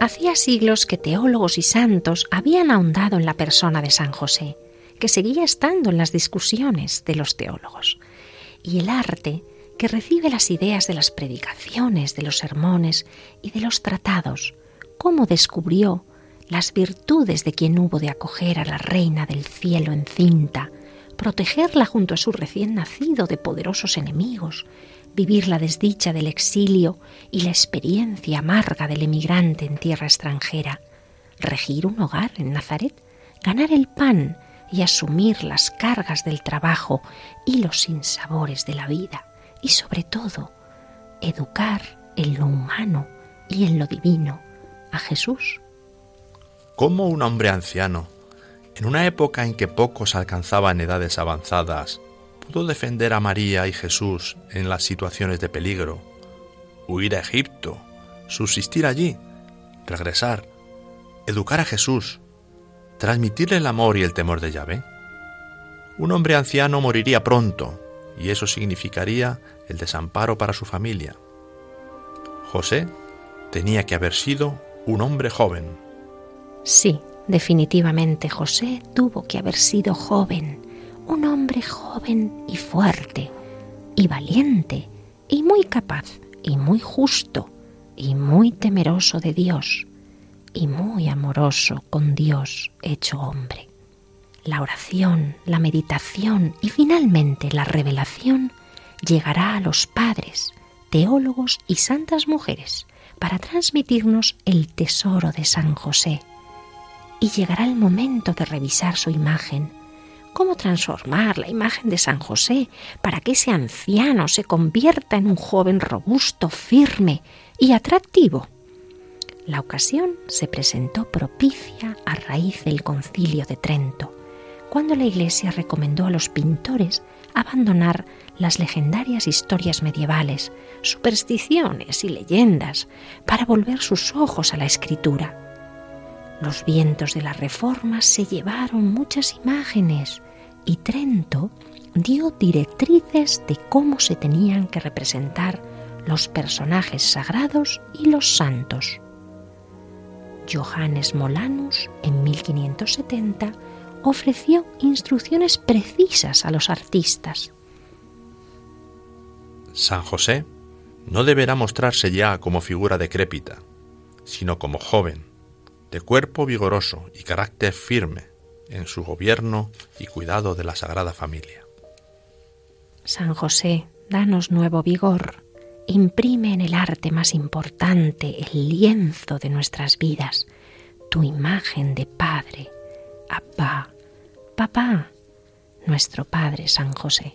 Hacía siglos que teólogos y santos habían ahondado en la persona de San José, que seguía estando en las discusiones de los teólogos. Y el arte, que recibe las ideas de las predicaciones, de los sermones y de los tratados, cómo descubrió las virtudes de quien hubo de acoger a la reina del cielo encinta, protegerla junto a su recién nacido de poderosos enemigos, vivir la desdicha del exilio y la experiencia amarga del emigrante en tierra extranjera, regir un hogar en Nazaret, ganar el pan y asumir las cargas del trabajo y los sinsabores de la vida, y sobre todo, educar en lo humano y en lo divino a Jesús. ¿Cómo un hombre anciano, en una época en que pocos alcanzaban edades avanzadas, pudo defender a María y Jesús en las situaciones de peligro, huir a Egipto, subsistir allí, regresar, educar a Jesús, transmitirle el amor y el temor de Yahvé. Un hombre anciano moriría pronto y eso significaría el desamparo para su familia. José tenía que haber sido un hombre joven. Sí, definitivamente José tuvo que haber sido joven un hombre joven y fuerte, y valiente, y muy capaz, y muy justo, y muy temeroso de Dios, y muy amoroso con Dios hecho hombre. La oración, la meditación y finalmente la revelación llegará a los padres, teólogos y santas mujeres para transmitirnos el tesoro de San José. Y llegará el momento de revisar su imagen, cómo transformar la imagen de San José para que ese anciano se convierta en un joven robusto, firme y atractivo. La ocasión se presentó propicia a raíz del concilio de Trento, cuando la Iglesia recomendó a los pintores abandonar las legendarias historias medievales, supersticiones y leyendas para volver sus ojos a la escritura. Los vientos de la Reforma se llevaron muchas imágenes, y Trento dio directrices de cómo se tenían que representar los personajes sagrados y los santos. Johannes Molanus, en 1570, ofreció instrucciones precisas a los artistas. San José no deberá mostrarse ya como figura decrépita, sino como joven, de cuerpo vigoroso y carácter firme, en su gobierno y cuidado de la Sagrada Familia. San José, danos nuevo vigor, imprime en el arte más importante, el lienzo de nuestras vidas, tu imagen de Padre, Abba, Papá, nuestro Padre San José.